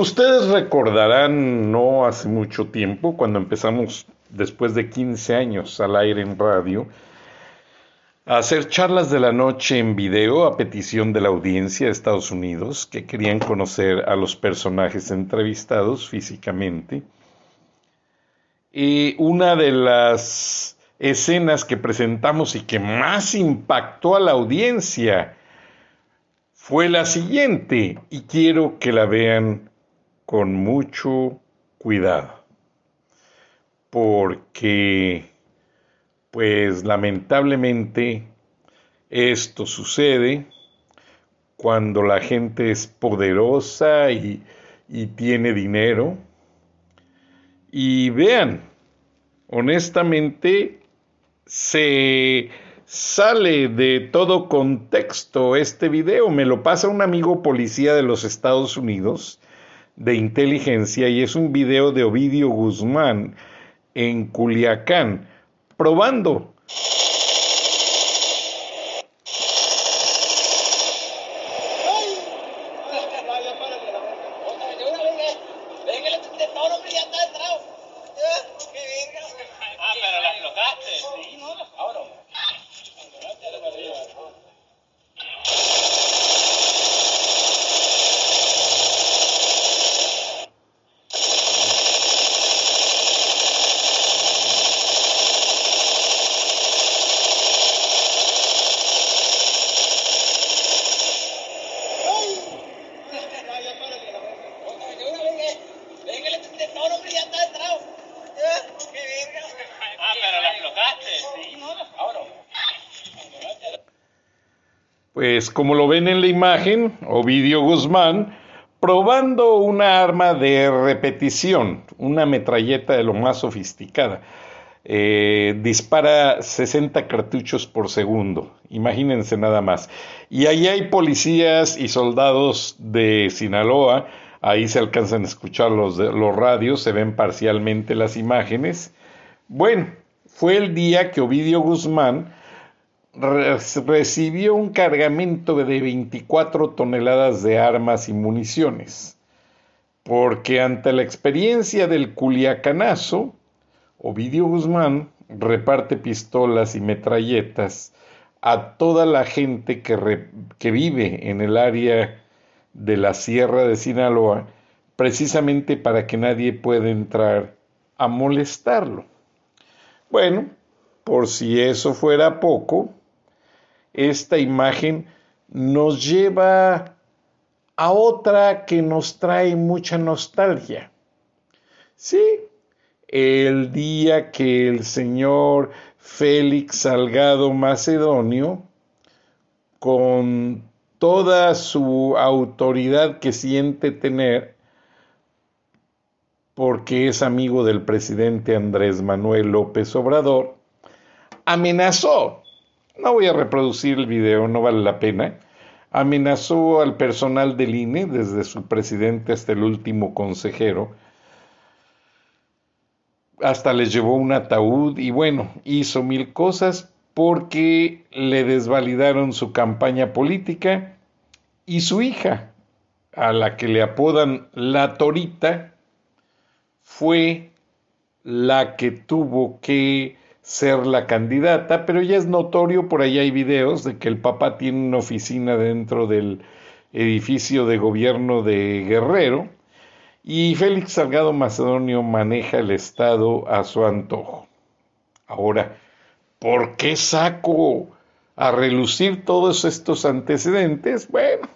Ustedes recordarán no hace mucho tiempo, cuando empezamos después de 15 años al aire en radio, a hacer charlas de la noche en video a petición de la audiencia de Estados Unidos que querían conocer a los personajes entrevistados físicamente. Y una de las escenas que presentamos y que más impactó a la audiencia fue la siguiente y quiero que la vean con mucho cuidado porque pues lamentablemente esto sucede cuando la gente es poderosa y, y tiene dinero y vean honestamente se sale de todo contexto este video. Me lo pasa un amigo policía de los Estados Unidos de inteligencia y es un video de Ovidio Guzmán en Culiacán probando Pues como lo ven en la imagen, Ovidio Guzmán probando una arma de repetición, una metralleta de lo más sofisticada. Eh, dispara 60 cartuchos por segundo, imagínense nada más. Y ahí hay policías y soldados de Sinaloa, ahí se alcanzan a escuchar los, los radios, se ven parcialmente las imágenes. Bueno, fue el día que Ovidio Guzmán recibió un cargamento de 24 toneladas de armas y municiones, porque ante la experiencia del culiacanazo, Ovidio Guzmán reparte pistolas y metralletas a toda la gente que, que vive en el área de la Sierra de Sinaloa, precisamente para que nadie pueda entrar a molestarlo. Bueno, por si eso fuera poco, esta imagen nos lleva a otra que nos trae mucha nostalgia. Sí, el día que el señor Félix Salgado Macedonio, con toda su autoridad que siente tener, porque es amigo del presidente Andrés Manuel López Obrador, amenazó no voy a reproducir el video, no vale la pena. Amenazó al personal del INE, desde su presidente hasta el último consejero. Hasta les llevó un ataúd y bueno, hizo mil cosas porque le desvalidaron su campaña política y su hija, a la que le apodan la Torita, fue la que tuvo que ser la candidata, pero ya es notorio, por ahí hay videos de que el papá tiene una oficina dentro del edificio de gobierno de Guerrero y Félix Salgado Macedonio maneja el Estado a su antojo. Ahora, ¿por qué saco a relucir todos estos antecedentes? Bueno,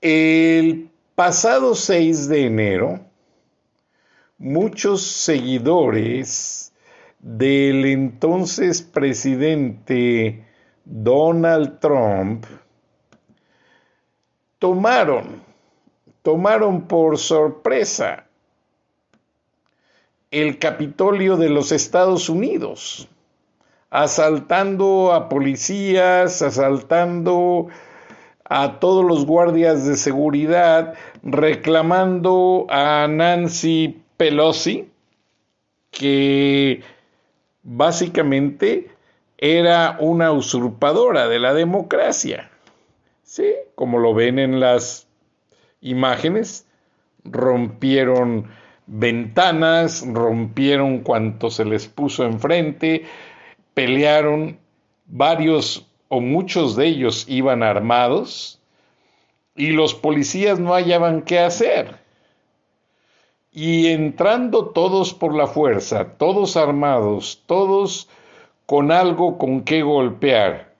el pasado 6 de enero, muchos seguidores del entonces presidente Donald Trump tomaron, tomaron por sorpresa el Capitolio de los Estados Unidos, asaltando a policías, asaltando a todos los guardias de seguridad, reclamando a Nancy Pelosi, que básicamente era una usurpadora de la democracia. Sí, como lo ven en las imágenes, rompieron ventanas, rompieron cuanto se les puso enfrente, pelearon, varios o muchos de ellos iban armados y los policías no hallaban qué hacer. Y entrando todos por la fuerza, todos armados, todos con algo con qué golpear,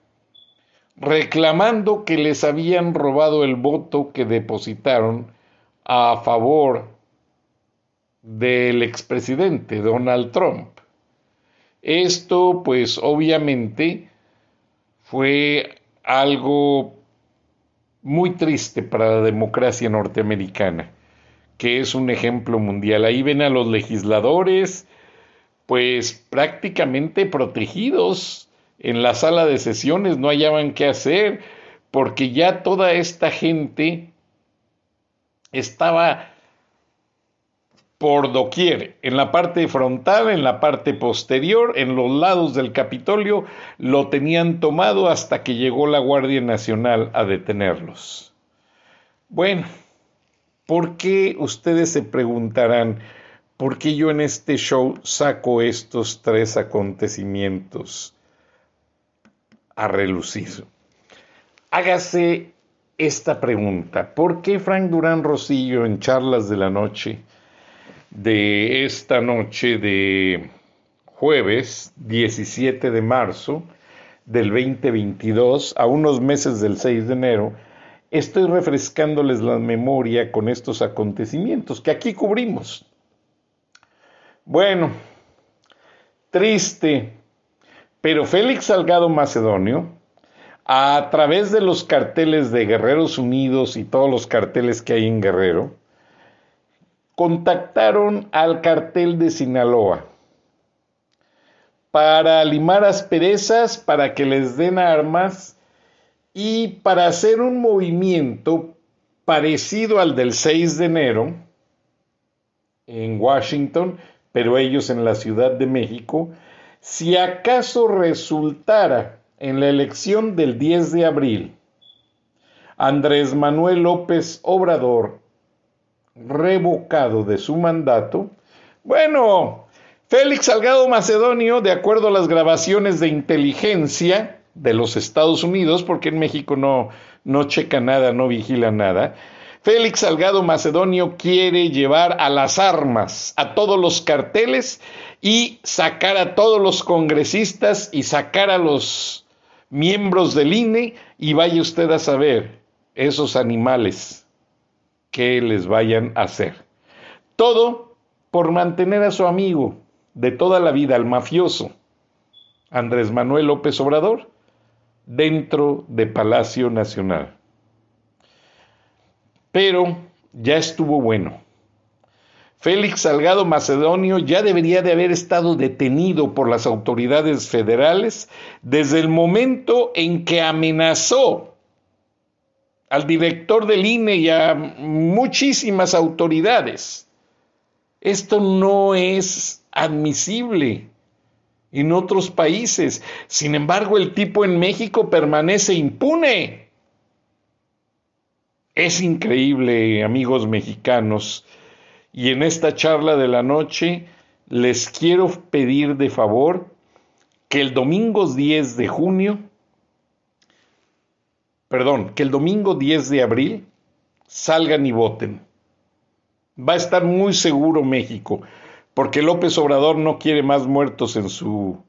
reclamando que les habían robado el voto que depositaron a favor del expresidente Donald Trump. Esto pues obviamente fue algo muy triste para la democracia norteamericana, que es un ejemplo mundial. Ahí ven a los legisladores pues prácticamente protegidos en la sala de sesiones no hallaban qué hacer, porque ya toda esta gente estaba por doquier, en la parte frontal, en la parte posterior, en los lados del Capitolio, lo tenían tomado hasta que llegó la Guardia Nacional a detenerlos. Bueno, ¿por qué ustedes se preguntarán, por qué yo en este show saco estos tres acontecimientos? a relucir. Hágase esta pregunta. ¿Por qué Frank Durán Rosillo en charlas de la noche de esta noche de jueves 17 de marzo del 2022 a unos meses del 6 de enero, estoy refrescándoles la memoria con estos acontecimientos que aquí cubrimos. Bueno, triste pero Félix Salgado Macedonio, a través de los carteles de Guerreros Unidos y todos los carteles que hay en Guerrero, contactaron al cartel de Sinaloa para limar asperezas, para que les den armas y para hacer un movimiento parecido al del 6 de enero en Washington, pero ellos en la Ciudad de México, si acaso resultara en la elección del 10 de abril Andrés Manuel López Obrador revocado de su mandato, bueno, Félix Salgado Macedonio, de acuerdo a las grabaciones de inteligencia de los Estados Unidos, porque en México no, no checa nada, no vigila nada, Félix Salgado Macedonio quiere llevar a las armas a todos los carteles y sacar a todos los congresistas y sacar a los miembros del INE y vaya usted a saber esos animales que les vayan a hacer. Todo por mantener a su amigo de toda la vida, al mafioso, Andrés Manuel López Obrador, dentro de Palacio Nacional. Pero ya estuvo bueno. Félix Salgado Macedonio ya debería de haber estado detenido por las autoridades federales desde el momento en que amenazó al director del INE y a muchísimas autoridades. Esto no es admisible en otros países. Sin embargo, el tipo en México permanece impune. Es increíble, amigos mexicanos, y en esta charla de la noche les quiero pedir de favor que el domingo 10 de junio, perdón, que el domingo 10 de abril salgan y voten. Va a estar muy seguro México, porque López Obrador no quiere más muertos en su,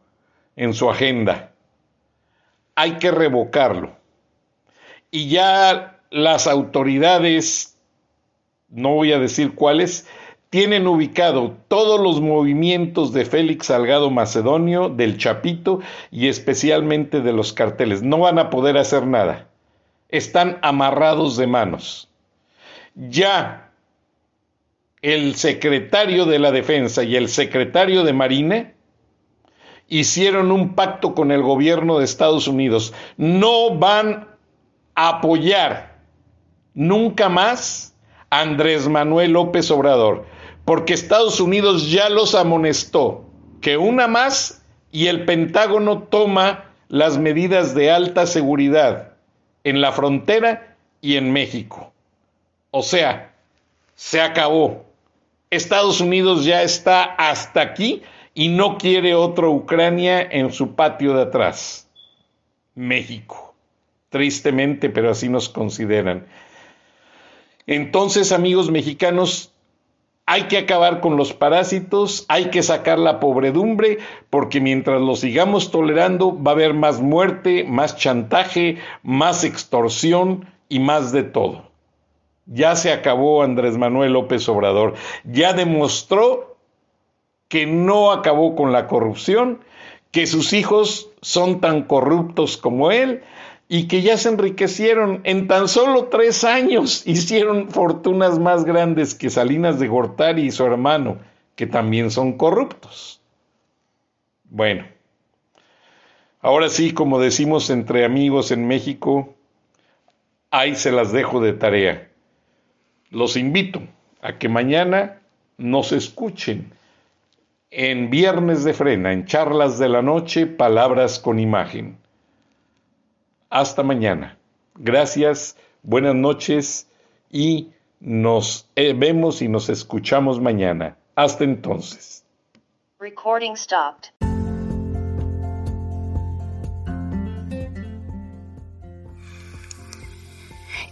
en su agenda. Hay que revocarlo. Y ya las autoridades, no voy a decir cuáles, tienen ubicado todos los movimientos de Félix Salgado Macedonio, del Chapito y especialmente de los carteles. No van a poder hacer nada. Están amarrados de manos. Ya el secretario de la Defensa y el secretario de Marina hicieron un pacto con el gobierno de Estados Unidos. No van a apoyar nunca más a Andrés Manuel López Obrador porque Estados Unidos ya los amonestó que una más y el Pentágono toma las medidas de alta seguridad en la frontera y en México. O sea, se acabó. Estados Unidos ya está hasta aquí y no quiere otra Ucrania en su patio de atrás. México. Tristemente, pero así nos consideran. Entonces, amigos mexicanos, hay que acabar con los parásitos, hay que sacar la pobredumbre, porque mientras lo sigamos tolerando va a haber más muerte, más chantaje, más extorsión y más de todo. Ya se acabó Andrés Manuel López Obrador, ya demostró que no acabó con la corrupción, que sus hijos son tan corruptos como él y que ya se enriquecieron en tan solo tres años, hicieron fortunas más grandes que Salinas de Gortari y su hermano, que también son corruptos. Bueno, ahora sí, como decimos entre amigos en México, ahí se las dejo de tarea. Los invito a que mañana nos escuchen en Viernes de Frena, en charlas de la noche, palabras con imagen. Hasta mañana. Gracias, buenas noches y nos eh, vemos y nos escuchamos mañana. Hasta entonces.